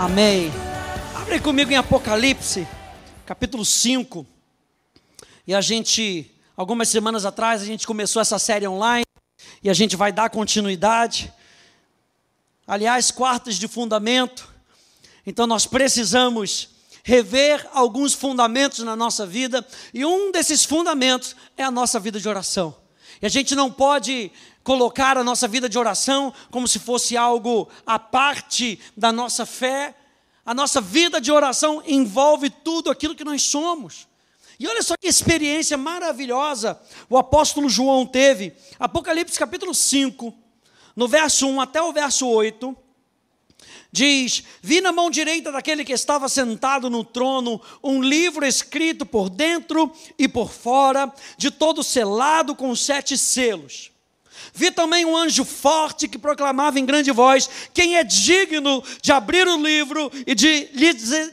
Amém. Abre comigo em Apocalipse, capítulo 5. E a gente, algumas semanas atrás, a gente começou essa série online e a gente vai dar continuidade. Aliás, quartas de fundamento. Então nós precisamos rever alguns fundamentos na nossa vida, e um desses fundamentos é a nossa vida de oração. E a gente não pode colocar a nossa vida de oração como se fosse algo à parte da nossa fé. A nossa vida de oração envolve tudo aquilo que nós somos. E olha só que experiência maravilhosa o apóstolo João teve. Apocalipse capítulo 5, no verso 1 até o verso 8 diz: Vi na mão direita daquele que estava sentado no trono um livro escrito por dentro e por fora, de todo selado com sete selos. Vi também um anjo forte que proclamava em grande voz: Quem é digno de abrir o livro e de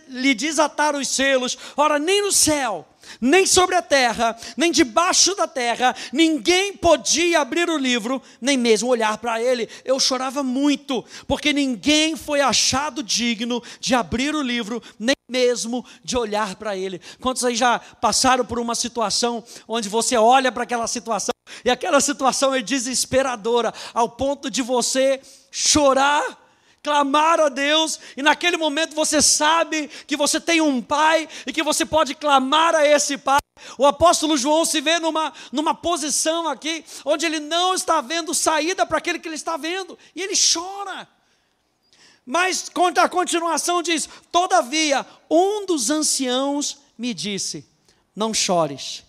lhe desatar os selos? Ora, nem no céu nem sobre a terra, nem debaixo da terra, ninguém podia abrir o livro, nem mesmo olhar para ele. Eu chorava muito, porque ninguém foi achado digno de abrir o livro, nem mesmo de olhar para ele. Quantos aí já passaram por uma situação onde você olha para aquela situação e aquela situação é desesperadora, ao ponto de você chorar? Clamar a Deus, e naquele momento você sabe que você tem um pai e que você pode clamar a esse pai. O apóstolo João se vê numa, numa posição aqui onde ele não está vendo saída para aquele que ele está vendo, e ele chora. Mas a continuação diz: Todavia, um dos anciãos me disse: Não chores.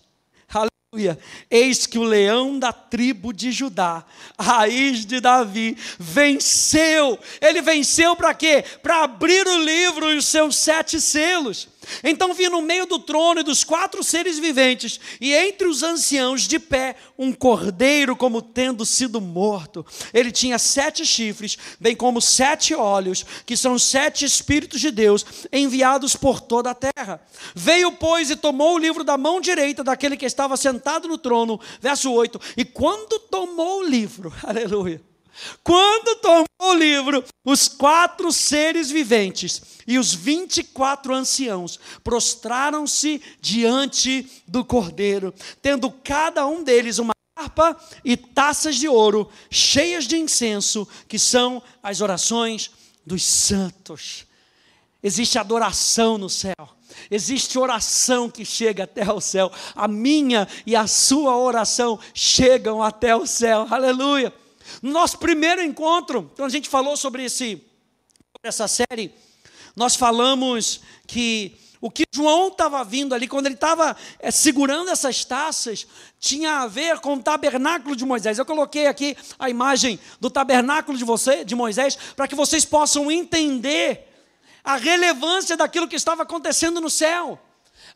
Aleluia. Eis que o leão da tribo de Judá, raiz de Davi, venceu. Ele venceu para quê? Para abrir o livro e os seus sete selos. Então vi no meio do trono e dos quatro seres viventes, e entre os anciãos de pé, um cordeiro como tendo sido morto. Ele tinha sete chifres, bem como sete olhos, que são sete espíritos de Deus, enviados por toda a terra. Veio, pois, e tomou o livro da mão direita daquele que estava sentado no trono, verso 8. E quando tomou o livro, aleluia quando tomou o livro, os quatro seres viventes e os vinte e quatro anciãos prostraram-se diante do cordeiro, tendo cada um deles uma harpa e taças de ouro cheias de incenso, que são as orações dos santos. Existe adoração no céu. Existe oração que chega até o céu. A minha e a sua oração chegam até o céu. Aleluia. No nosso primeiro encontro, quando a gente falou sobre esse, essa série, nós falamos que o que João estava vindo ali, quando ele estava é, segurando essas taças, tinha a ver com o tabernáculo de Moisés. Eu coloquei aqui a imagem do tabernáculo de, você, de Moisés, para que vocês possam entender a relevância daquilo que estava acontecendo no céu.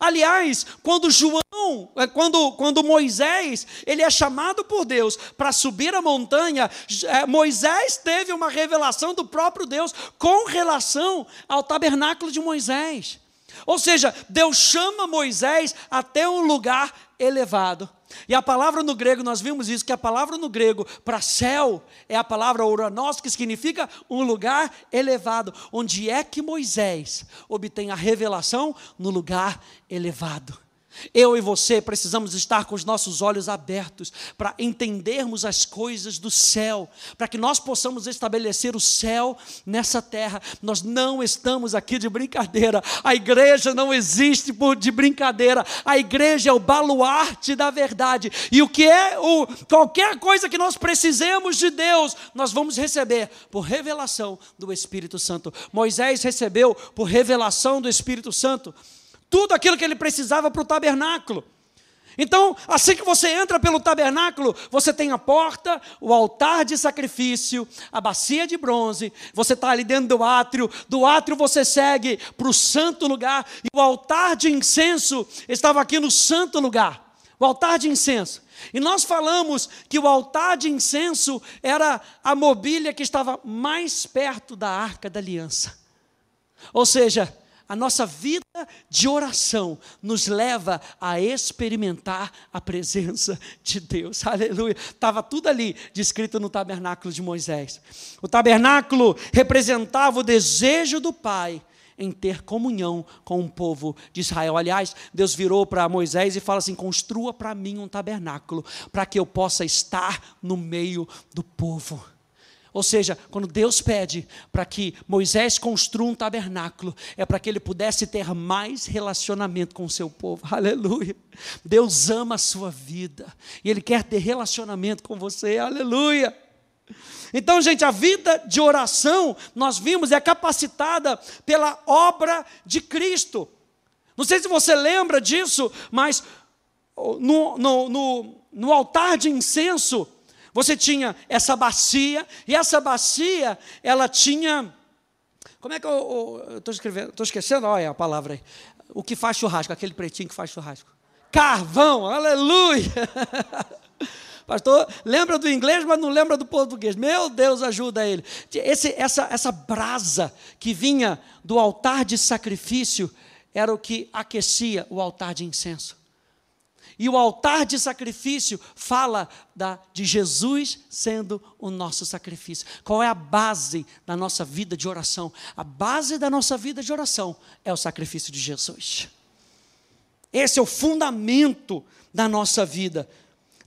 Aliás, quando João, eh, quando, quando Moisés, ele é chamado por Deus para subir a montanha, eh, Moisés teve uma revelação do próprio Deus com relação ao tabernáculo de Moisés. Ou seja, Deus chama Moisés até um lugar elevado. E a palavra no grego, nós vimos isso, que a palavra no grego para céu é a palavra uranos, que significa um lugar elevado. Onde é que Moisés obtém a revelação? No lugar elevado. Eu e você precisamos estar com os nossos olhos abertos para entendermos as coisas do céu, para que nós possamos estabelecer o céu nessa terra. Nós não estamos aqui de brincadeira, a igreja não existe por de brincadeira, a igreja é o baluarte da verdade, e o que é o qualquer coisa que nós precisemos de Deus, nós vamos receber por revelação do Espírito Santo. Moisés recebeu por revelação do Espírito Santo tudo aquilo que ele precisava para o tabernáculo. Então, assim que você entra pelo tabernáculo, você tem a porta, o altar de sacrifício, a bacia de bronze, você está ali dentro do átrio, do átrio você segue para o santo lugar, e o altar de incenso estava aqui no santo lugar o altar de incenso. E nós falamos que o altar de incenso era a mobília que estava mais perto da arca da aliança. Ou seja, a nossa vida de oração nos leva a experimentar a presença de Deus. Aleluia. Estava tudo ali descrito no tabernáculo de Moisés. O tabernáculo representava o desejo do Pai em ter comunhão com o povo de Israel. Aliás, Deus virou para Moisés e fala assim: construa para mim um tabernáculo, para que eu possa estar no meio do povo. Ou seja, quando Deus pede para que Moisés construa um tabernáculo, é para que ele pudesse ter mais relacionamento com o seu povo. Aleluia. Deus ama a sua vida e ele quer ter relacionamento com você. Aleluia. Então, gente, a vida de oração, nós vimos, é capacitada pela obra de Cristo. Não sei se você lembra disso, mas no, no, no, no altar de incenso, você tinha essa bacia, e essa bacia, ela tinha. Como é que eu estou escrevendo? Estou esquecendo, olha a palavra aí. O que faz churrasco, aquele pretinho que faz churrasco. Carvão, aleluia! Pastor, lembra do inglês, mas não lembra do português. Meu Deus, ajuda ele. Esse, essa, essa brasa que vinha do altar de sacrifício era o que aquecia o altar de incenso. E o altar de sacrifício fala da, de Jesus sendo o nosso sacrifício. Qual é a base da nossa vida de oração? A base da nossa vida de oração é o sacrifício de Jesus. Esse é o fundamento da nossa vida.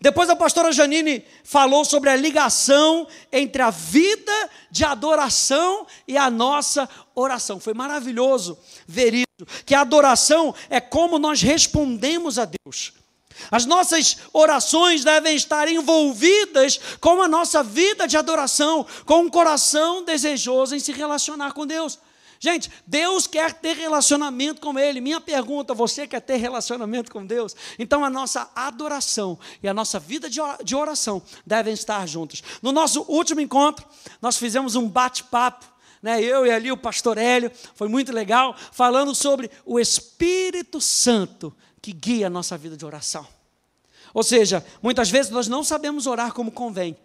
Depois a pastora Janine falou sobre a ligação entre a vida de adoração e a nossa oração. Foi maravilhoso ver isso, que a adoração é como nós respondemos a Deus. As nossas orações devem estar envolvidas com a nossa vida de adoração, com um coração desejoso em se relacionar com Deus. Gente, Deus quer ter relacionamento com Ele. Minha pergunta: você quer ter relacionamento com Deus? Então a nossa adoração e a nossa vida de oração devem estar juntas. No nosso último encontro, nós fizemos um bate-papo. Né, eu e ali o pastor Hélio, foi muito legal, falando sobre o Espírito Santo que guia a nossa vida de oração. Ou seja, muitas vezes nós não sabemos orar como convém,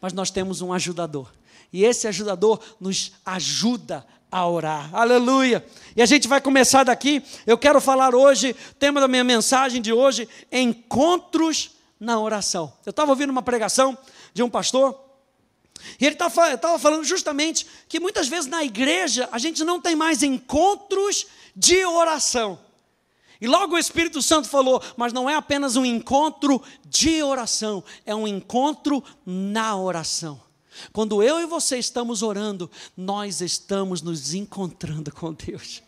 mas nós temos um ajudador. E esse ajudador nos ajuda a orar. Aleluia! E a gente vai começar daqui. Eu quero falar hoje, tema da minha mensagem de hoje, encontros na oração. Eu estava ouvindo uma pregação de um pastor, e ele estava falando justamente que muitas vezes na igreja a gente não tem mais encontros de oração. E logo o Espírito Santo falou, mas não é apenas um encontro de oração, é um encontro na oração. Quando eu e você estamos orando, nós estamos nos encontrando com Deus.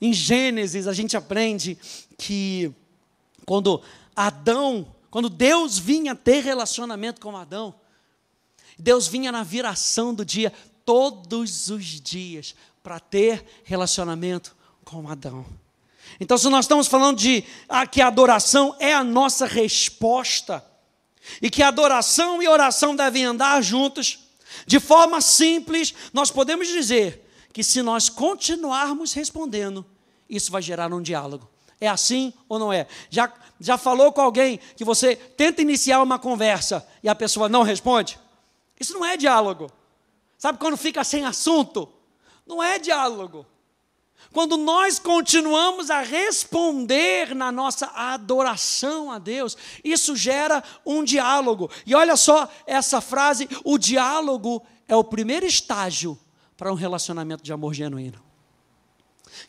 Em Gênesis, a gente aprende que quando Adão, quando Deus vinha ter relacionamento com Adão, Deus vinha na viração do dia, todos os dias, para ter relacionamento com Adão. Então, se nós estamos falando de ah, que a adoração é a nossa resposta e que adoração e oração devem andar juntos, de forma simples, nós podemos dizer que se nós continuarmos respondendo, isso vai gerar um diálogo. É assim ou não é? Já, já falou com alguém que você tenta iniciar uma conversa e a pessoa não responde? Isso não é diálogo. Sabe quando fica sem assunto? Não é diálogo. Quando nós continuamos a responder na nossa adoração a Deus, isso gera um diálogo. E olha só essa frase: o diálogo é o primeiro estágio para um relacionamento de amor genuíno.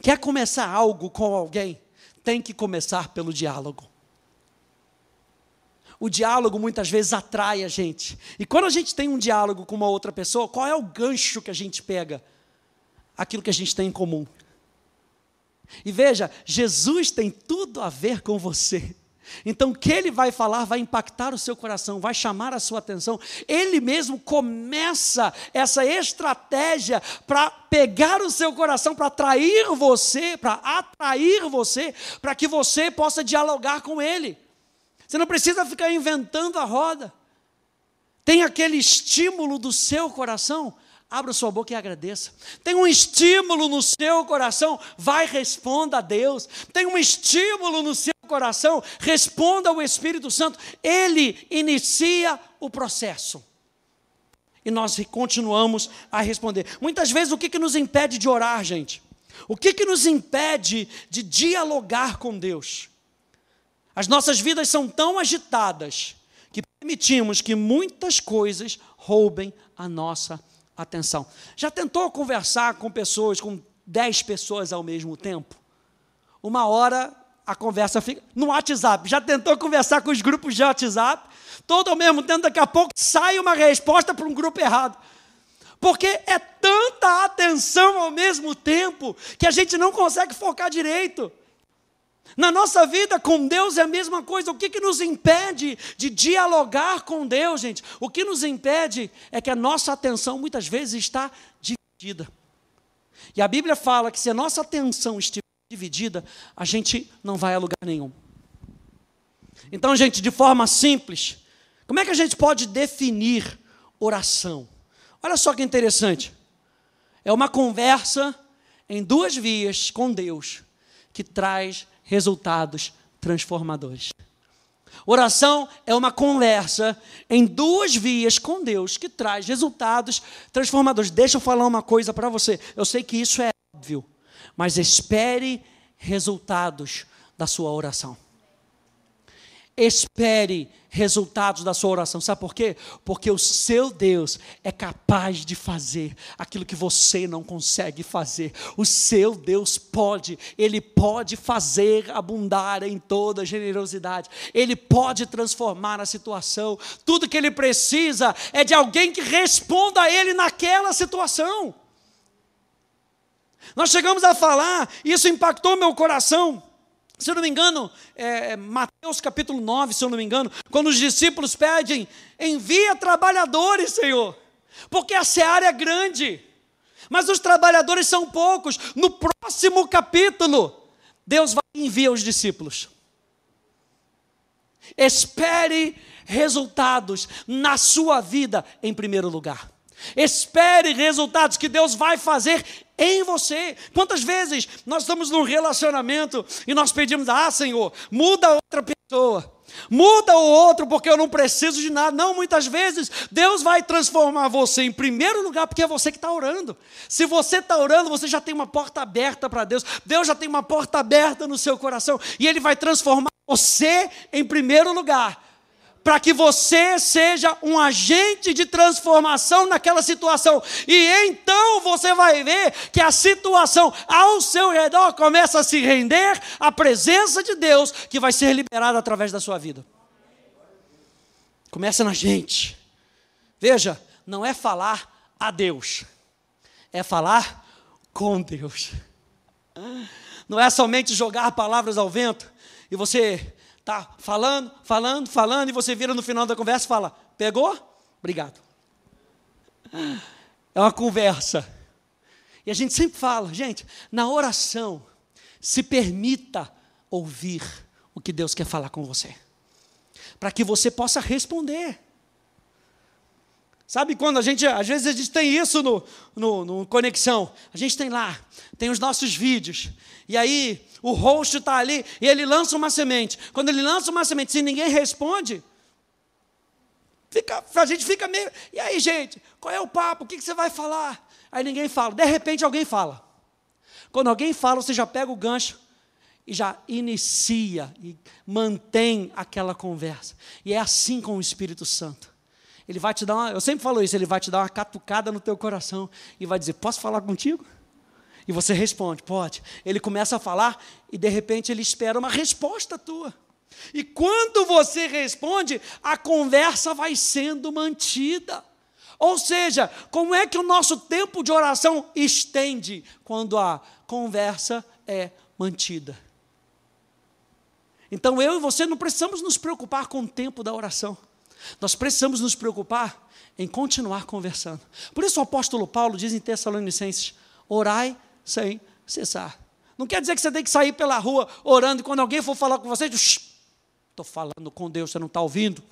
Quer começar algo com alguém? Tem que começar pelo diálogo. O diálogo muitas vezes atrai a gente. E quando a gente tem um diálogo com uma outra pessoa, qual é o gancho que a gente pega? Aquilo que a gente tem em comum. E veja, Jesus tem tudo a ver com você. Então, o que ele vai falar vai impactar o seu coração, vai chamar a sua atenção. Ele mesmo começa essa estratégia para pegar o seu coração, para atrair você, para atrair você, para que você possa dialogar com ele. Você não precisa ficar inventando a roda. Tem aquele estímulo do seu coração Abra sua boca e agradeça. Tem um estímulo no seu coração, vai responda a Deus. Tem um estímulo no seu coração, responda ao Espírito Santo. Ele inicia o processo. E nós continuamos a responder. Muitas vezes o que, que nos impede de orar, gente? O que, que nos impede de dialogar com Deus? As nossas vidas são tão agitadas que permitimos que muitas coisas roubem a nossa atenção. Já tentou conversar com pessoas, com dez pessoas ao mesmo tempo? Uma hora a conversa fica no WhatsApp. Já tentou conversar com os grupos de WhatsApp? Todo ao mesmo tempo, daqui a pouco sai uma resposta para um grupo errado. Porque é tanta atenção ao mesmo tempo que a gente não consegue focar direito. Na nossa vida com Deus é a mesma coisa. O que, que nos impede de dialogar com Deus, gente? O que nos impede é que a nossa atenção muitas vezes está dividida. E a Bíblia fala que se a nossa atenção estiver dividida, a gente não vai a lugar nenhum. Então, gente, de forma simples, como é que a gente pode definir oração? Olha só que interessante. É uma conversa em duas vias com Deus que traz resultados transformadores. Oração é uma conversa em duas vias com Deus que traz resultados transformadores. Deixa eu falar uma coisa para você. Eu sei que isso é óbvio, mas espere resultados da sua oração. Espere resultados da sua oração. Sabe por quê? Porque o seu Deus é capaz de fazer aquilo que você não consegue fazer. O seu Deus pode, ele pode fazer abundar em toda generosidade. Ele pode transformar a situação. Tudo que ele precisa é de alguém que responda a ele naquela situação. Nós chegamos a falar, isso impactou meu coração se eu não me engano, é, é, Mateus capítulo 9, se eu não me engano, quando os discípulos pedem, envia trabalhadores, Senhor, porque a seara é grande, mas os trabalhadores são poucos. No próximo capítulo, Deus vai enviar os discípulos. Espere resultados na sua vida em primeiro lugar. Espere resultados que Deus vai fazer em você. Quantas vezes nós estamos num relacionamento e nós pedimos: Ah, Senhor, muda outra pessoa. Muda o outro porque eu não preciso de nada. Não, muitas vezes Deus vai transformar você em primeiro lugar porque é você que está orando. Se você está orando, você já tem uma porta aberta para Deus. Deus já tem uma porta aberta no seu coração e Ele vai transformar você em primeiro lugar para que você seja um agente de transformação naquela situação. E então você vai ver que a situação ao seu redor começa a se render à presença de Deus, que vai ser liberada através da sua vida. Começa na gente. Veja, não é falar a Deus, é falar com Deus. Não é somente jogar palavras ao vento e você Tá falando, falando, falando, e você vira no final da conversa e fala: Pegou? Obrigado. É uma conversa. E a gente sempre fala, gente, na oração, se permita ouvir o que Deus quer falar com você, para que você possa responder. Sabe quando a gente, às vezes a gente tem isso no, no, no Conexão, a gente tem lá, tem os nossos vídeos, e aí o rosto está ali e ele lança uma semente. Quando ele lança uma semente, se ninguém responde, fica, a gente fica meio. E aí, gente, qual é o papo? O que, que você vai falar? Aí ninguém fala. De repente alguém fala. Quando alguém fala, você já pega o gancho e já inicia e mantém aquela conversa. E é assim com o Espírito Santo. Ele vai te dar uma, eu sempre falo isso, ele vai te dar uma catucada no teu coração e vai dizer: "Posso falar contigo?" E você responde, pode. Ele começa a falar e de repente ele espera uma resposta tua. E quando você responde, a conversa vai sendo mantida. Ou seja, como é que o nosso tempo de oração estende quando a conversa é mantida? Então eu e você não precisamos nos preocupar com o tempo da oração. Nós precisamos nos preocupar em continuar conversando. Por isso o apóstolo Paulo diz em Tessalonicenses: orai sem cessar. Não quer dizer que você tem que sair pela rua orando e quando alguém for falar com você, estou falando com Deus, você não está ouvindo.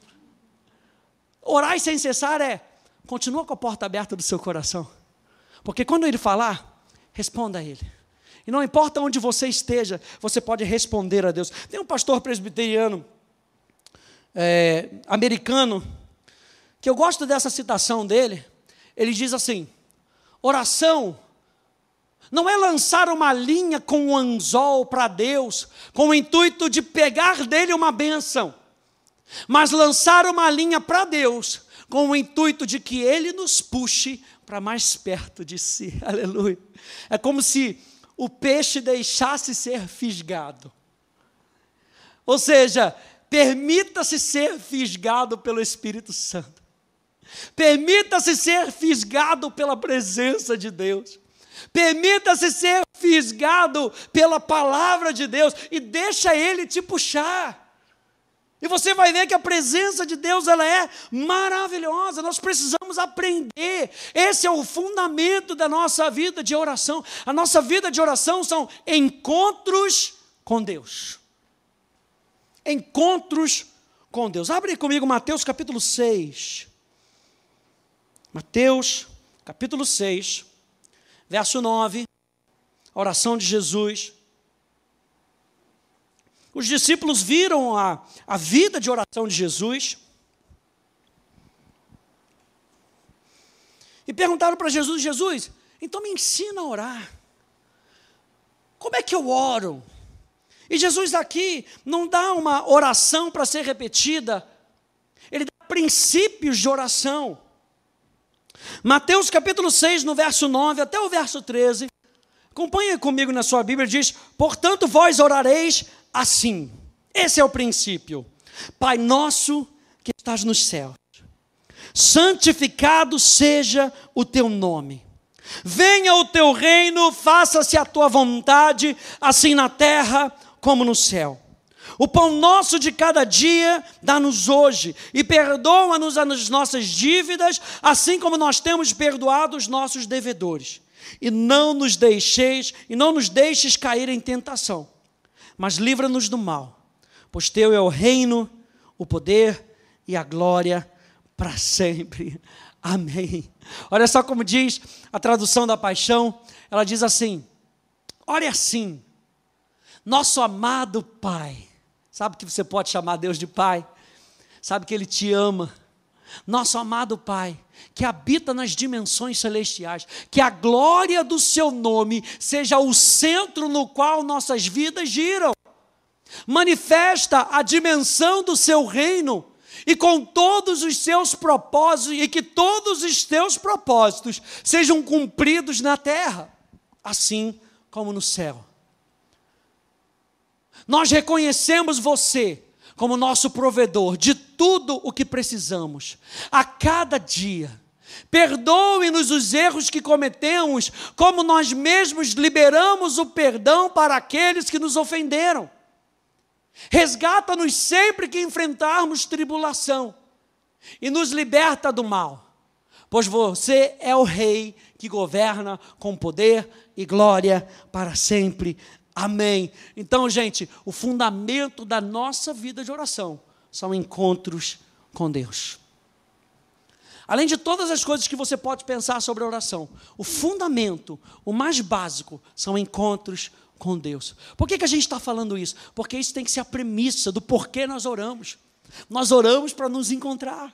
Orar sem cessar é continua com a porta aberta do seu coração. Porque quando ele falar, responda a ele. E não importa onde você esteja, você pode responder a Deus. Tem um pastor presbiteriano é, americano que eu gosto dessa citação dele. Ele diz assim: oração não é lançar uma linha com um anzol para Deus, com o intuito de pegar dele uma bênção, mas lançar uma linha para Deus, com o intuito de que ele nos puxe para mais perto de si. Aleluia. É como se o peixe deixasse ser fisgado. Ou seja, permita-se ser fisgado pelo Espírito Santo. Permita-se ser fisgado pela presença de Deus. Permita-se ser fisgado pela palavra de Deus e deixa ele te puxar. E você vai ver que a presença de Deus ela é maravilhosa. Nós precisamos aprender. Esse é o fundamento da nossa vida de oração. A nossa vida de oração são encontros com Deus. Encontros com Deus. Abre comigo Mateus capítulo 6. Mateus capítulo 6, verso 9. A oração de Jesus. Os discípulos viram a, a vida de oração de Jesus e perguntaram para Jesus: Jesus, então me ensina a orar. Como é que eu oro? E Jesus aqui não dá uma oração para ser repetida, ele dá princípios de oração. Mateus capítulo 6, no verso 9 até o verso 13, acompanhe comigo na sua Bíblia, diz: Portanto, vós orareis assim. Esse é o princípio. Pai nosso que estás nos céus, santificado seja o teu nome. Venha o teu reino, faça-se a tua vontade, assim na terra como no céu. O pão nosso de cada dia dá-nos hoje, e perdoa-nos as nossas dívidas, assim como nós temos perdoado os nossos devedores. E não nos deixeis, e não nos deixes cair em tentação, mas livra-nos do mal, pois teu é o reino, o poder e a glória para sempre. Amém. Olha só como diz a tradução da paixão, ela diz assim: Olha assim, nosso amado Pai, sabe que você pode chamar Deus de Pai, sabe que Ele te ama, nosso amado Pai, que habita nas dimensões celestiais, que a glória do seu nome seja o centro no qual nossas vidas giram. Manifesta a dimensão do seu reino e com todos os seus propósitos e que todos os teus propósitos sejam cumpridos na terra, assim como no céu. Nós reconhecemos você como nosso provedor de tudo o que precisamos, a cada dia. Perdoe-nos os erros que cometemos, como nós mesmos liberamos o perdão para aqueles que nos ofenderam. Resgata-nos sempre que enfrentarmos tribulação e nos liberta do mal, pois você é o Rei que governa com poder e glória para sempre. Amém. Então, gente, o fundamento da nossa vida de oração são encontros com Deus. Além de todas as coisas que você pode pensar sobre a oração, o fundamento, o mais básico, são encontros com Deus. Por que, que a gente está falando isso? Porque isso tem que ser a premissa do porquê nós oramos. Nós oramos para nos encontrar.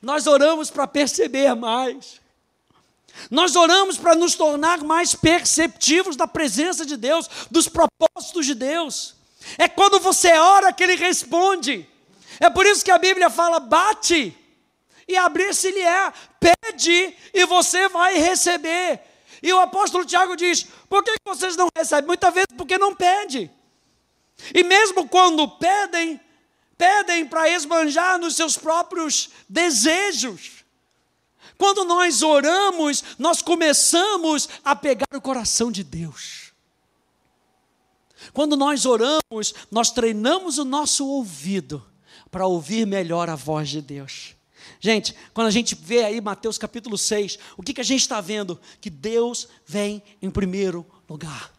Nós oramos para perceber mais. Nós oramos para nos tornar mais perceptivos da presença de Deus, dos propósitos de Deus. É quando você ora que Ele responde. É por isso que a Bíblia fala: bate e abrir-se-lhe-é, pede e você vai receber. E o apóstolo Tiago diz: por que vocês não recebem? Muitas vezes porque não pede. E mesmo quando pedem, pedem para esbanjar nos seus próprios desejos. Quando nós oramos, nós começamos a pegar o coração de Deus. Quando nós oramos, nós treinamos o nosso ouvido para ouvir melhor a voz de Deus. Gente, quando a gente vê aí Mateus capítulo 6, o que, que a gente está vendo? Que Deus vem em primeiro lugar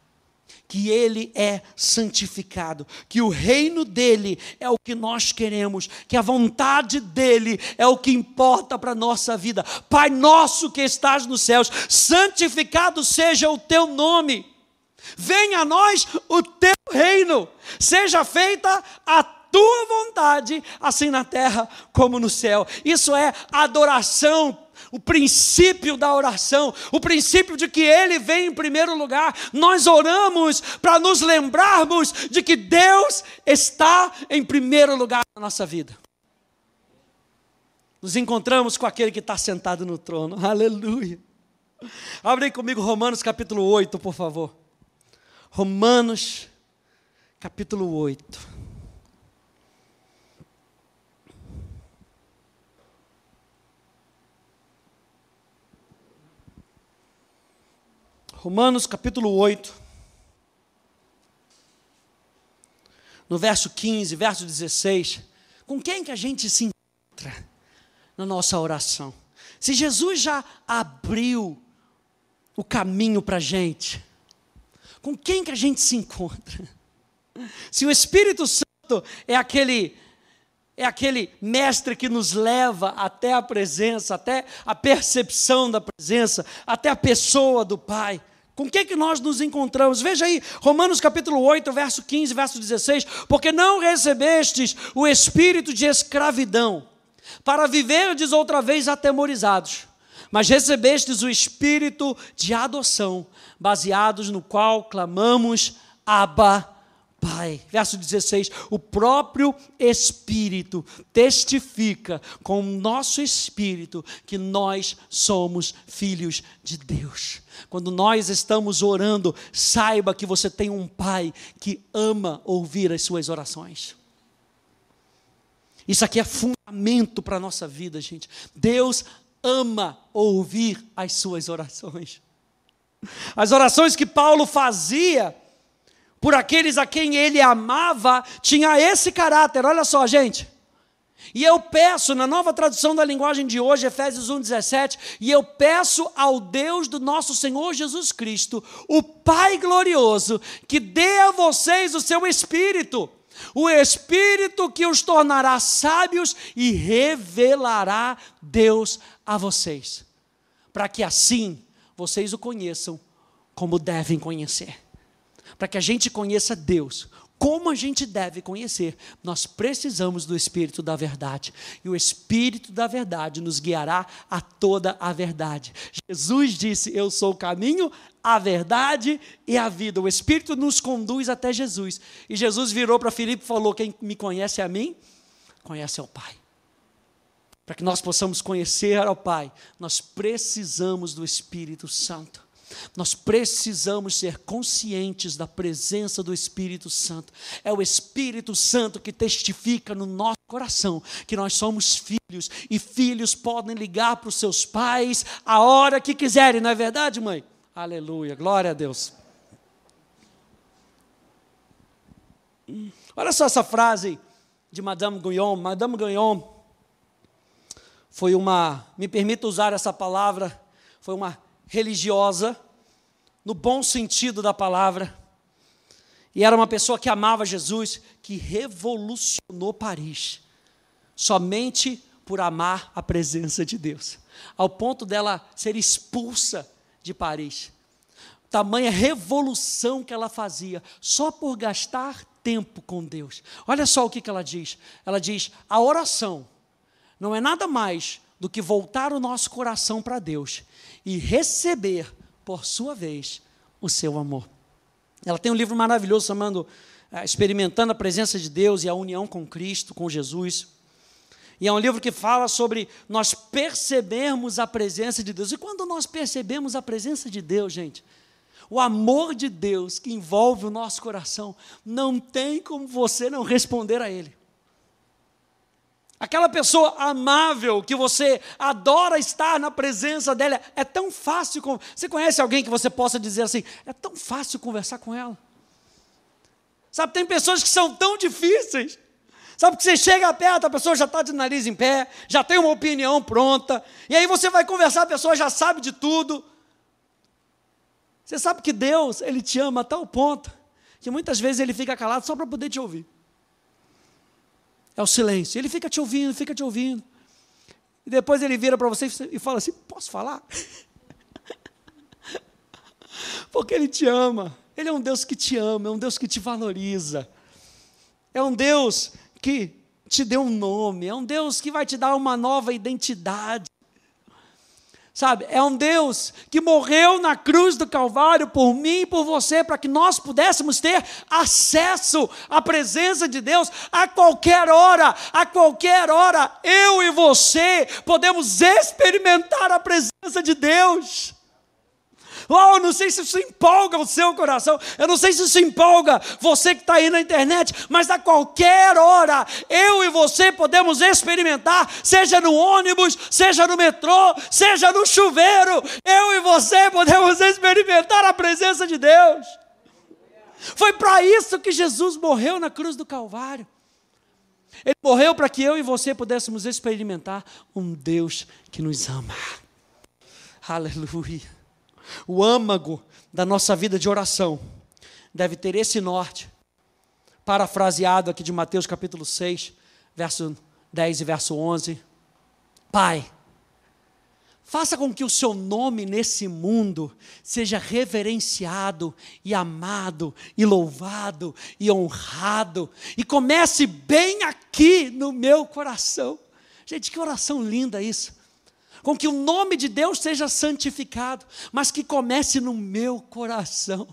que Ele é santificado, que o reino dele é o que nós queremos, que a vontade dele é o que importa para a nossa vida. Pai nosso que estás nos céus, santificado seja o teu nome, venha a nós o teu reino, seja feita a tua vontade, assim na terra como no céu. Isso é adoração o princípio da oração, o princípio de que Ele vem em primeiro lugar. Nós oramos para nos lembrarmos de que Deus está em primeiro lugar na nossa vida. Nos encontramos com aquele que está sentado no trono, aleluia. Abre comigo Romanos capítulo 8, por favor. Romanos capítulo 8. Romanos capítulo 8, no verso 15, verso 16, com quem que a gente se encontra na nossa oração? Se Jesus já abriu o caminho para a gente, com quem que a gente se encontra? Se o Espírito Santo é aquele é aquele mestre que nos leva até a presença, até a percepção da presença, até a pessoa do Pai. Com que que nós nos encontramos? Veja aí, Romanos capítulo 8, verso 15, verso 16, porque não recebestes o espírito de escravidão, para viverdes outra vez atemorizados, mas recebestes o espírito de adoção, baseados no qual clamamos Abba, Pai. Verso 16: O próprio Espírito testifica com o nosso espírito que nós somos filhos de Deus. Quando nós estamos orando, saiba que você tem um Pai que ama ouvir as suas orações. Isso aqui é fundamento para a nossa vida, gente. Deus ama ouvir as suas orações. As orações que Paulo fazia por aqueles a quem ele amava, tinha esse caráter. Olha só, gente. E eu peço, na nova tradução da linguagem de hoje, Efésios 1,17, e eu peço ao Deus do nosso Senhor Jesus Cristo, o Pai glorioso, que dê a vocês o seu Espírito, o Espírito que os tornará sábios e revelará Deus a vocês, para que assim vocês o conheçam como devem conhecer para que a gente conheça Deus, como a gente deve conhecer, nós precisamos do Espírito da Verdade. E o Espírito da Verdade nos guiará a toda a verdade. Jesus disse: Eu sou o caminho, a verdade e a vida. O Espírito nos conduz até Jesus. E Jesus virou para Filipe e falou: Quem me conhece a mim, conhece ao Pai. Para que nós possamos conhecer ao Pai, nós precisamos do Espírito Santo. Nós precisamos ser conscientes da presença do Espírito Santo. É o Espírito Santo que testifica no nosso coração que nós somos filhos e filhos podem ligar para os seus pais a hora que quiserem, não é verdade, mãe? Aleluia, glória a Deus. Olha só essa frase de Madame Guyon. Madame Guyon foi uma, me permita usar essa palavra, foi uma religiosa, no bom sentido da palavra. E era uma pessoa que amava Jesus, que revolucionou Paris, somente por amar a presença de Deus, ao ponto dela ser expulsa de Paris. Tamanha revolução que ela fazia, só por gastar tempo com Deus. Olha só o que, ela diz: ela diz, a oração não é nada mais do que voltar o nosso coração para Deus e receber, por sua vez, o seu amor. Ela tem um livro maravilhoso chamado eh, Experimentando a Presença de Deus e a União com Cristo, com Jesus. E é um livro que fala sobre nós percebermos a presença de Deus. E quando nós percebemos a presença de Deus, gente, o amor de Deus que envolve o nosso coração, não tem como você não responder a Ele. Aquela pessoa amável que você adora estar na presença dela, é tão fácil. Você conhece alguém que você possa dizer assim: é tão fácil conversar com ela? Sabe, tem pessoas que são tão difíceis. Sabe que você chega perto, a pessoa já está de nariz em pé, já tem uma opinião pronta, e aí você vai conversar, a pessoa já sabe de tudo. Você sabe que Deus, Ele te ama a tal ponto, que muitas vezes Ele fica calado só para poder te ouvir é o silêncio. Ele fica te ouvindo, fica te ouvindo. E depois ele vira para você e fala assim: Posso falar? Porque ele te ama. Ele é um Deus que te ama, é um Deus que te valoriza. É um Deus que te deu um nome, é um Deus que vai te dar uma nova identidade. Sabe, é um Deus que morreu na cruz do Calvário por mim e por você, para que nós pudéssemos ter acesso à presença de Deus a qualquer hora, a qualquer hora, eu e você podemos experimentar a presença de Deus. Oh, não sei se isso empolga o seu coração, eu não sei se isso empolga você que está aí na internet, mas a qualquer hora, eu e você podemos experimentar, seja no ônibus, seja no metrô, seja no chuveiro, eu e você podemos experimentar a presença de Deus. Foi para isso que Jesus morreu na cruz do Calvário. Ele morreu para que eu e você pudéssemos experimentar um Deus que nos ama. Aleluia. O âmago da nossa vida de oração deve ter esse norte, parafraseado aqui de Mateus capítulo 6, verso 10 e verso 11. Pai, faça com que o seu nome nesse mundo seja reverenciado e amado e louvado e honrado e comece bem aqui no meu coração. Gente, que oração linda isso com que o nome de Deus seja santificado, mas que comece no meu coração.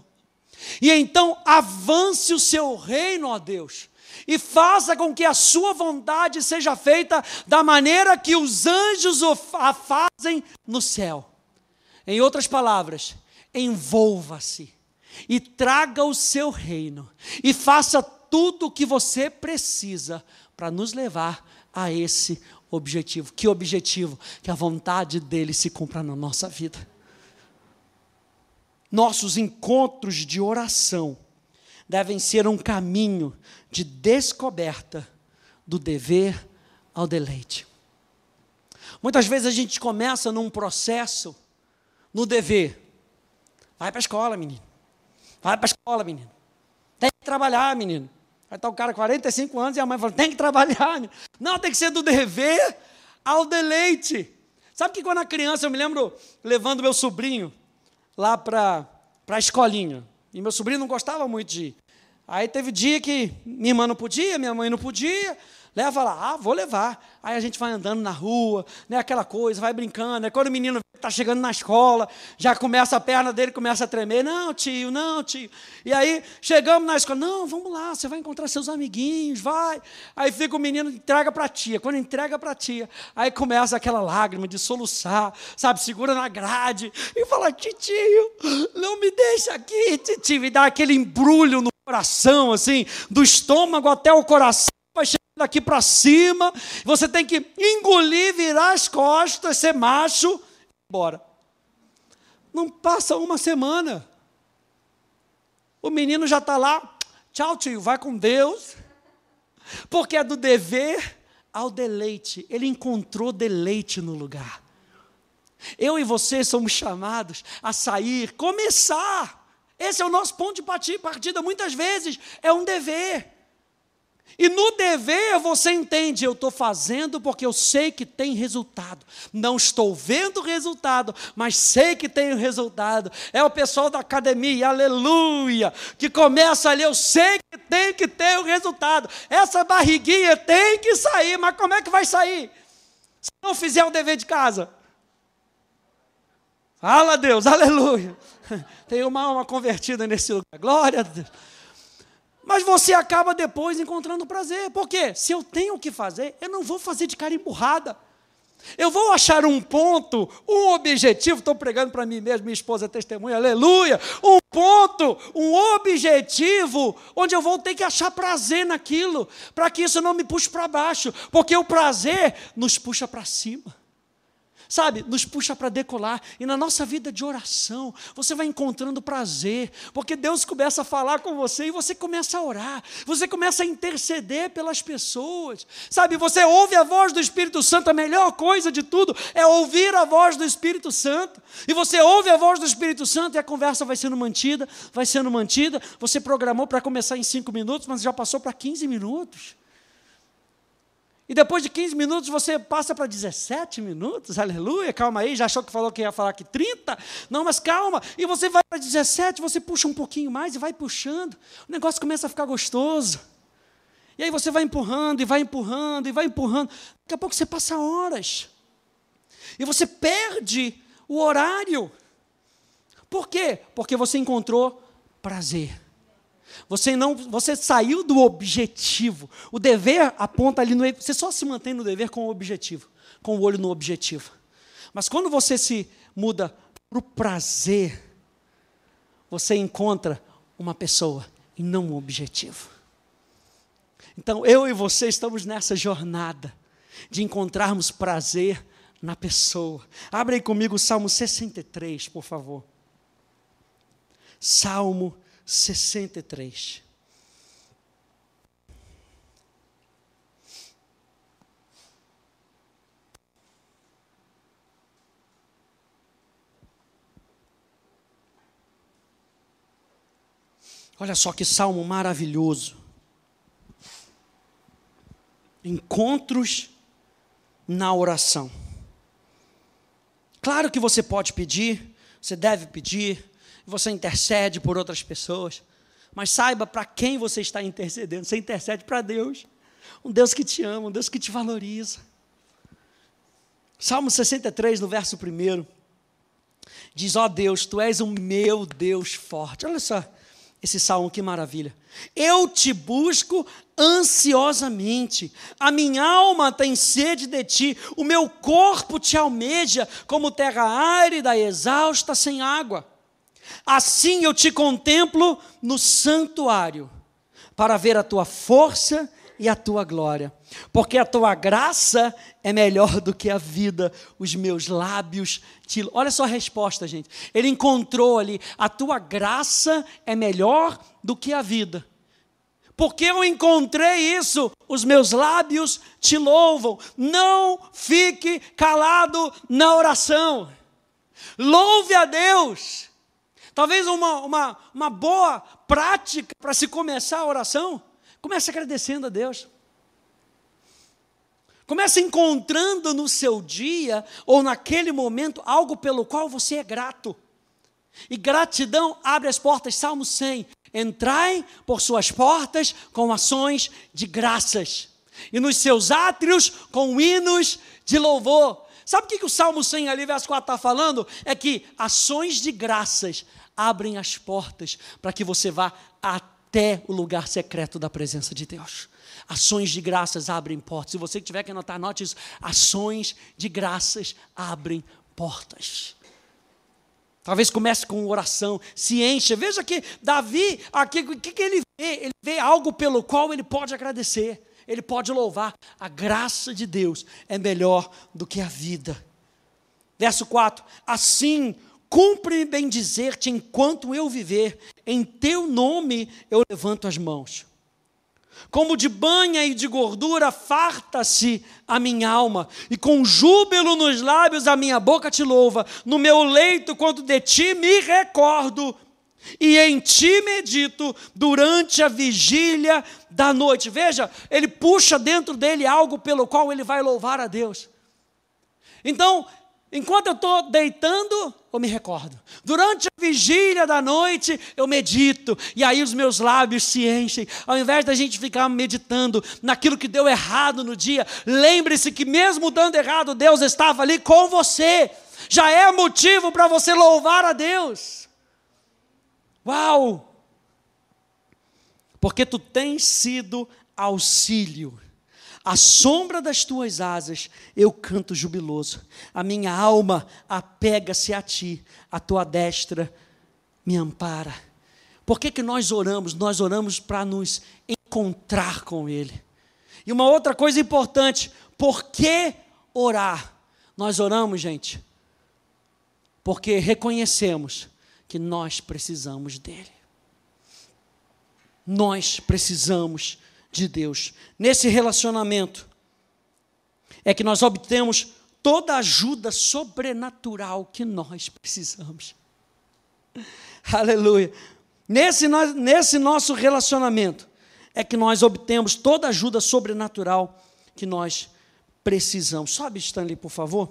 E então avance o seu reino, ó Deus, e faça com que a sua vontade seja feita da maneira que os anjos a fazem no céu. Em outras palavras, envolva-se e traga o seu reino e faça tudo o que você precisa para nos levar a esse objetivo. Que objetivo? Que a vontade dele se cumpra na nossa vida. Nossos encontros de oração devem ser um caminho de descoberta do dever ao deleite. Muitas vezes a gente começa num processo no dever. Vai para a escola, menino. Vai para a escola, menino. Tem que trabalhar, menino. Aí está o cara 45 anos e a mãe fala: tem que trabalhar. Não, tem que ser do dever ao deleite. Sabe que quando a criança, eu me lembro levando meu sobrinho lá para a escolinha. E meu sobrinho não gostava muito de ir. Aí teve dia que minha irmã não podia, minha mãe não podia. Leva lá, ah, vou levar. Aí a gente vai andando na rua, né, aquela coisa, vai brincando. Aí quando o menino está chegando na escola, já começa a perna dele, começa a tremer. Não, tio, não, tio. E aí chegamos na escola, não, vamos lá, você vai encontrar seus amiguinhos, vai. Aí fica o menino, entrega para a tia. Quando entrega para a tia, aí começa aquela lágrima de soluçar, sabe, segura na grade e fala, tio, não me deixa aqui, tio. E dá aquele embrulho no coração, assim, do estômago até o coração vai chegar daqui para cima, você tem que engolir, virar as costas, ser macho, embora. Não passa uma semana. O menino já está lá, tchau tio, vai com Deus, porque é do dever ao deleite, ele encontrou deleite no lugar. Eu e você somos chamados a sair, começar. Esse é o nosso ponto de partida, muitas vezes é um dever. E no dever você entende, eu estou fazendo porque eu sei que tem resultado. Não estou vendo resultado, mas sei que tem resultado. É o pessoal da academia, aleluia, que começa ali, eu sei que tem que ter o resultado. Essa barriguinha tem que sair, mas como é que vai sair? Se não fizer o dever de casa. Fala Deus, aleluia. Tem uma alma convertida nesse lugar. Glória a Deus. Mas você acaba depois encontrando prazer. Por quê? Se eu tenho o que fazer, eu não vou fazer de cara emburrada. Eu vou achar um ponto, um objetivo, estou pregando para mim mesmo, minha esposa é testemunha, aleluia. Um ponto, um objetivo, onde eu vou ter que achar prazer naquilo, para que isso não me puxe para baixo, porque o prazer nos puxa para cima sabe, nos puxa para decolar. E na nossa vida de oração, você vai encontrando prazer, porque Deus começa a falar com você e você começa a orar, você começa a interceder pelas pessoas, sabe, você ouve a voz do Espírito Santo, a melhor coisa de tudo é ouvir a voz do Espírito Santo, e você ouve a voz do Espírito Santo e a conversa vai sendo mantida, vai sendo mantida. Você programou para começar em cinco minutos, mas já passou para 15 minutos. E depois de 15 minutos você passa para 17 minutos, aleluia, calma aí, já achou que falou que ia falar que 30? Não, mas calma, e você vai para 17, você puxa um pouquinho mais e vai puxando, o negócio começa a ficar gostoso. E aí você vai empurrando, e vai empurrando, e vai empurrando, daqui a pouco você passa horas. E você perde o horário. Por quê? Porque você encontrou prazer. Você não, você saiu do objetivo. O dever aponta ali no, você só se mantém no dever com o objetivo, com o olho no objetivo. Mas quando você se muda para o prazer, você encontra uma pessoa e não um objetivo. Então, eu e você estamos nessa jornada de encontrarmos prazer na pessoa. Abre aí comigo o Salmo 63, por favor. Salmo 63. Olha só que salmo maravilhoso. Encontros na oração. Claro que você pode pedir, você deve pedir, você intercede por outras pessoas, mas saiba para quem você está intercedendo. Você intercede para Deus, um Deus que te ama, um Deus que te valoriza. Salmo 63, no verso 1, diz: Ó oh Deus, tu és o meu Deus forte. Olha só esse salmo, que maravilha. Eu te busco ansiosamente, a minha alma tem sede de ti, o meu corpo te almeja como terra árida exausta sem água. Assim eu te contemplo no santuário, para ver a tua força e a tua glória, porque a tua graça é melhor do que a vida, os meus lábios te. Olha só a resposta, gente. Ele encontrou ali: a tua graça é melhor do que a vida. Porque eu encontrei isso, os meus lábios te louvam. Não fique calado na oração. Louve a Deus. Talvez uma, uma, uma boa prática para se começar a oração, comece agradecendo a Deus. Comece encontrando no seu dia ou naquele momento algo pelo qual você é grato. E gratidão abre as portas, Salmo 100. Entrai por suas portas com ações de graças, e nos seus átrios com hinos de louvor. Sabe o que, que o Salmo 100 ali, verso 4 está falando? É que ações de graças abrem as portas para que você vá até o lugar secreto da presença de Deus. Ações de graças abrem portas. Se você tiver que anotar, anote isso. Ações de graças abrem portas. Talvez comece com oração, se encha. Veja que Davi, aqui, o que, que ele vê? Ele vê algo pelo qual ele pode agradecer, ele pode louvar. A graça de Deus é melhor do que a vida. Verso 4: Assim Cumpre-me bem dizer-te enquanto eu viver, em teu nome eu levanto as mãos. Como de banha e de gordura farta-se a minha alma, e com júbilo nos lábios a minha boca te louva. No meu leito, quando de ti me recordo, e em ti medito durante a vigília da noite. Veja, ele puxa dentro dele algo pelo qual ele vai louvar a Deus. Então, Enquanto eu estou deitando, eu me recordo. Durante a vigília da noite, eu medito. E aí os meus lábios se enchem. Ao invés da gente ficar meditando naquilo que deu errado no dia, lembre-se que mesmo dando errado, Deus estava ali com você. Já é motivo para você louvar a Deus. Uau! Porque tu tens sido auxílio à sombra das tuas asas eu canto jubiloso. A minha alma apega-se a ti, a tua destra me ampara. Por que, que nós oramos? Nós oramos para nos encontrar com Ele. E uma outra coisa importante, por que orar? Nós oramos, gente, porque reconhecemos que nós precisamos dEle. Nós precisamos de Deus. Nesse relacionamento é que nós obtemos toda a ajuda sobrenatural que nós precisamos. Aleluia. Nesse, nesse nosso relacionamento é que nós obtemos toda a ajuda sobrenatural que nós precisamos. Sobe, Stanley, por favor.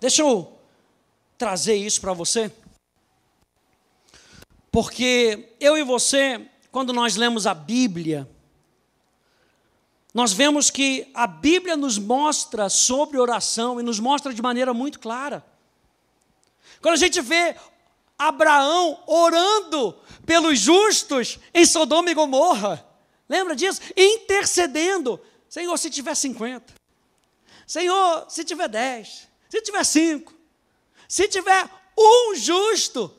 Deixa eu trazer isso para você. Porque eu e você, quando nós lemos a Bíblia, nós vemos que a Bíblia nos mostra sobre oração e nos mostra de maneira muito clara. Quando a gente vê Abraão orando pelos justos em Sodoma e Gomorra, lembra disso? Intercedendo. Senhor, se tiver 50. Senhor, se tiver 10. Se tiver 5. Se tiver um justo,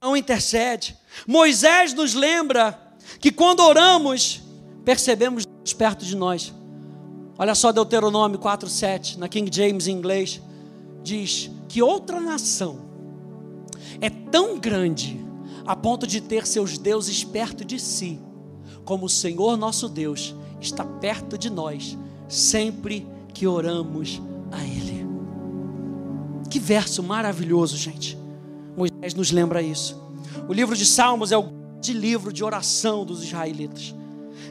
não intercede. Moisés nos lembra que quando oramos, percebemos Deus perto de nós. Olha só Deuteronômio 4:7, na King James em inglês, diz que outra nação é tão grande a ponto de ter seus deuses perto de si, como o Senhor nosso Deus está perto de nós sempre que oramos a Ele. Que verso maravilhoso, gente. Moisés nos lembra isso. O livro de Salmos é o grande livro de oração dos israelitas.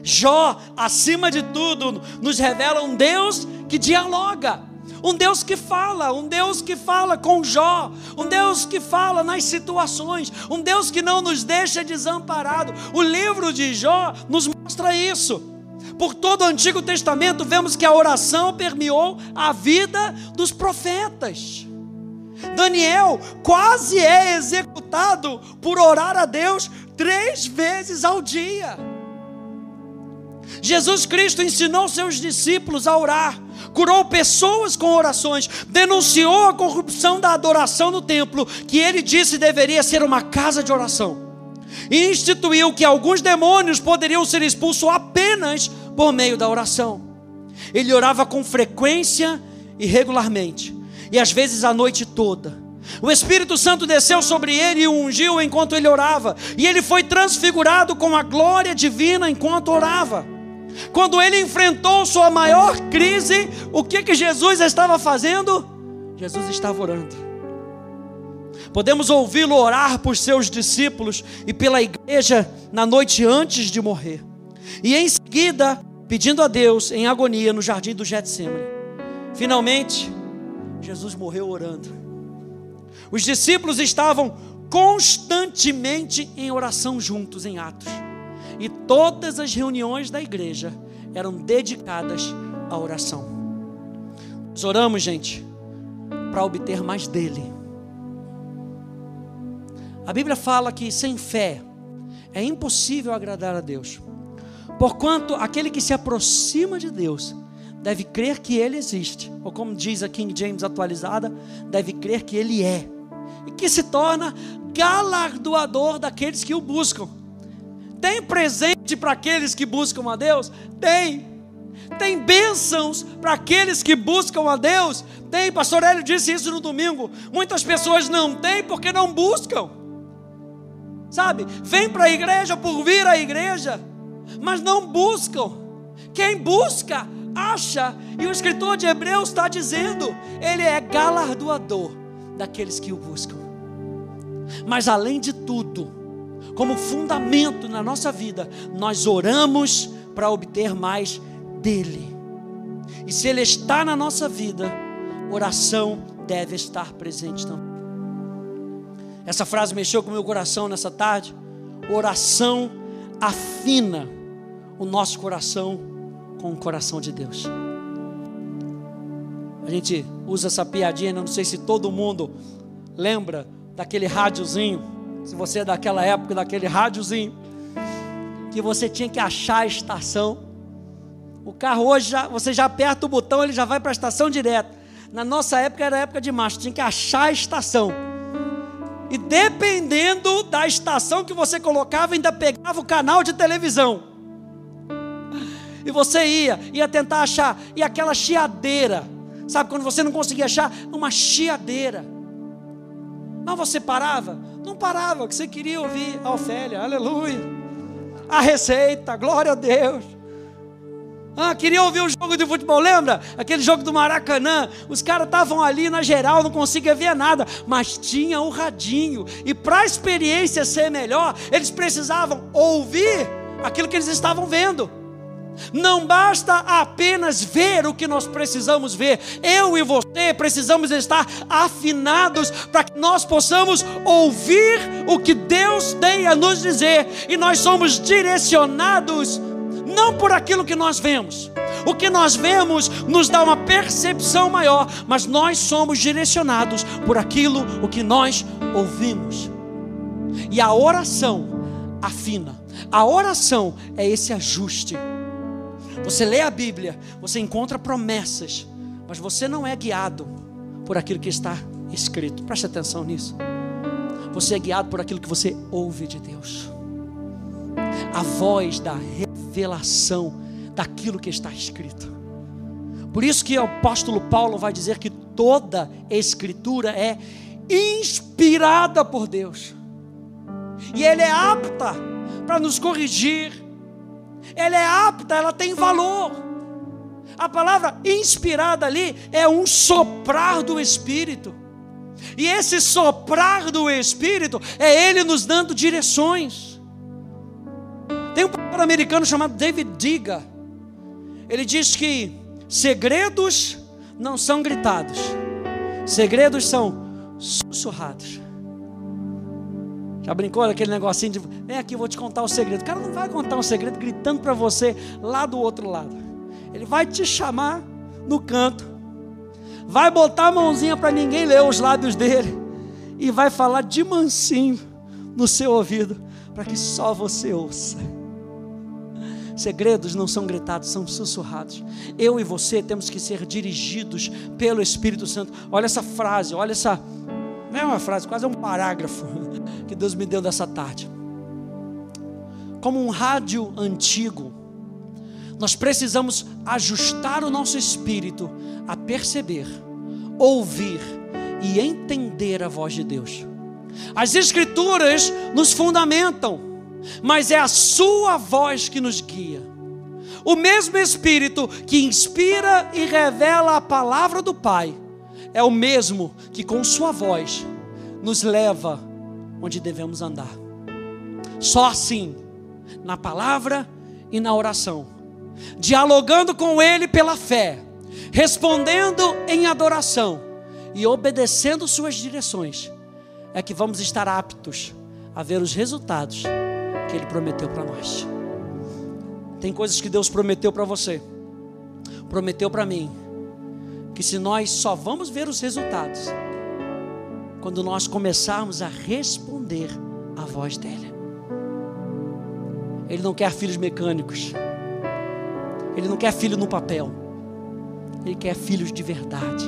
Jó, acima de tudo, nos revela um Deus que dialoga, um Deus que fala, um Deus que fala com Jó, um Deus que fala nas situações, um Deus que não nos deixa desamparado. O livro de Jó nos mostra isso. Por todo o Antigo Testamento, vemos que a oração permeou a vida dos profetas. Daniel quase é executado por orar a Deus três vezes ao dia. Jesus Cristo ensinou seus discípulos a orar, curou pessoas com orações, denunciou a corrupção da adoração no templo, que ele disse deveria ser uma casa de oração, e instituiu que alguns demônios poderiam ser expulsos apenas por meio da oração. Ele orava com frequência e regularmente, e às vezes a noite toda. O Espírito Santo desceu sobre ele e o ungiu enquanto ele orava, e ele foi transfigurado com a glória divina enquanto orava. Quando ele enfrentou sua maior crise, o que que Jesus estava fazendo? Jesus estava orando. Podemos ouvi-lo orar por seus discípulos e pela igreja na noite antes de morrer. E em seguida, pedindo a Deus em agonia no jardim do Getsemane. Finalmente, Jesus morreu orando. Os discípulos estavam constantemente em oração juntos em Atos. E todas as reuniões da igreja eram dedicadas à oração. Nós oramos, gente, para obter mais dele. A Bíblia fala que sem fé é impossível agradar a Deus. Porquanto aquele que se aproxima de Deus deve crer que ele existe, ou como diz a King James atualizada, deve crer que ele é, e que se torna galardoador daqueles que o buscam. Tem presente para aqueles que buscam a Deus? Tem. Tem bênçãos para aqueles que buscam a Deus? Tem. Pastor Hélio disse isso no domingo. Muitas pessoas não têm porque não buscam. Sabe? Vem para a igreja por vir à igreja, mas não buscam. Quem busca, acha. E o escritor de Hebreus está dizendo: ele é galardoador daqueles que o buscam. Mas além de tudo, como fundamento na nossa vida, nós oramos para obter mais dele. E se ele está na nossa vida, oração deve estar presente também. Essa frase mexeu com o meu coração nessa tarde. Oração afina o nosso coração com o coração de Deus. A gente usa essa piadinha, não sei se todo mundo lembra daquele rádiozinho se você é daquela época, daquele rádiozinho, que você tinha que achar a estação. O carro hoje, já, você já aperta o botão, ele já vai para a estação direto. Na nossa época era época de marcha, tinha que achar a estação. E dependendo da estação que você colocava, ainda pegava o canal de televisão. E você ia, ia tentar achar. E aquela chiadeira. Sabe quando você não conseguia achar? Uma chiadeira. Mas você parava? Não parava, que você queria ouvir a Ofélia, aleluia. A receita, glória a Deus. Ah, queria ouvir o jogo de futebol, lembra? Aquele jogo do Maracanã. Os caras estavam ali na geral, não conseguia ver nada, mas tinha o um radinho. E para a experiência ser melhor, eles precisavam ouvir aquilo que eles estavam vendo. Não basta apenas ver o que nós precisamos ver. Eu e você precisamos estar afinados para que nós possamos ouvir o que Deus tem a nos dizer. E nós somos direcionados não por aquilo que nós vemos. O que nós vemos nos dá uma percepção maior, mas nós somos direcionados por aquilo o que nós ouvimos. E a oração afina. A oração é esse ajuste. Você lê a Bíblia, você encontra promessas, mas você não é guiado por aquilo que está escrito. Preste atenção nisso. Você é guiado por aquilo que você ouve de Deus. A voz da revelação daquilo que está escrito. Por isso que o apóstolo Paulo vai dizer que toda escritura é inspirada por Deus. E ele é apta para nos corrigir. Ela é apta, ela tem valor. A palavra inspirada ali é um soprar do Espírito. E esse soprar do Espírito é Ele nos dando direções. Tem um pastor americano chamado David Diga. Ele diz que segredos não são gritados, segredos são sussurrados. Já brincou daquele negocinho de vem aqui, eu vou te contar o segredo. O cara não vai contar um segredo gritando para você lá do outro lado. Ele vai te chamar no canto, vai botar a mãozinha para ninguém ler os lábios dele e vai falar de mansinho no seu ouvido para que só você ouça. Segredos não são gritados, são sussurrados. Eu e você temos que ser dirigidos pelo Espírito Santo. Olha essa frase, olha essa. Não é uma frase, quase é um parágrafo que Deus me deu dessa tarde. Como um rádio antigo, nós precisamos ajustar o nosso espírito a perceber, ouvir e entender a voz de Deus. As Escrituras nos fundamentam, mas é a Sua voz que nos guia. O mesmo Espírito que inspira e revela a palavra do Pai, é o mesmo que com Sua voz nos leva onde devemos andar. Só assim, na palavra e na oração, dialogando com Ele pela fé, respondendo em adoração e obedecendo Suas direções, é que vamos estar aptos a ver os resultados que Ele prometeu para nós. Tem coisas que Deus prometeu para você, prometeu para mim, que se nós só vamos ver os resultados quando nós começarmos a responder à voz dele. Ele não quer filhos mecânicos. Ele não quer filho no papel. Ele quer filhos de verdade.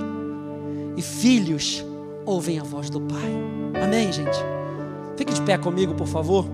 E filhos ouvem a voz do Pai. Amém, gente? Fique de pé comigo, por favor.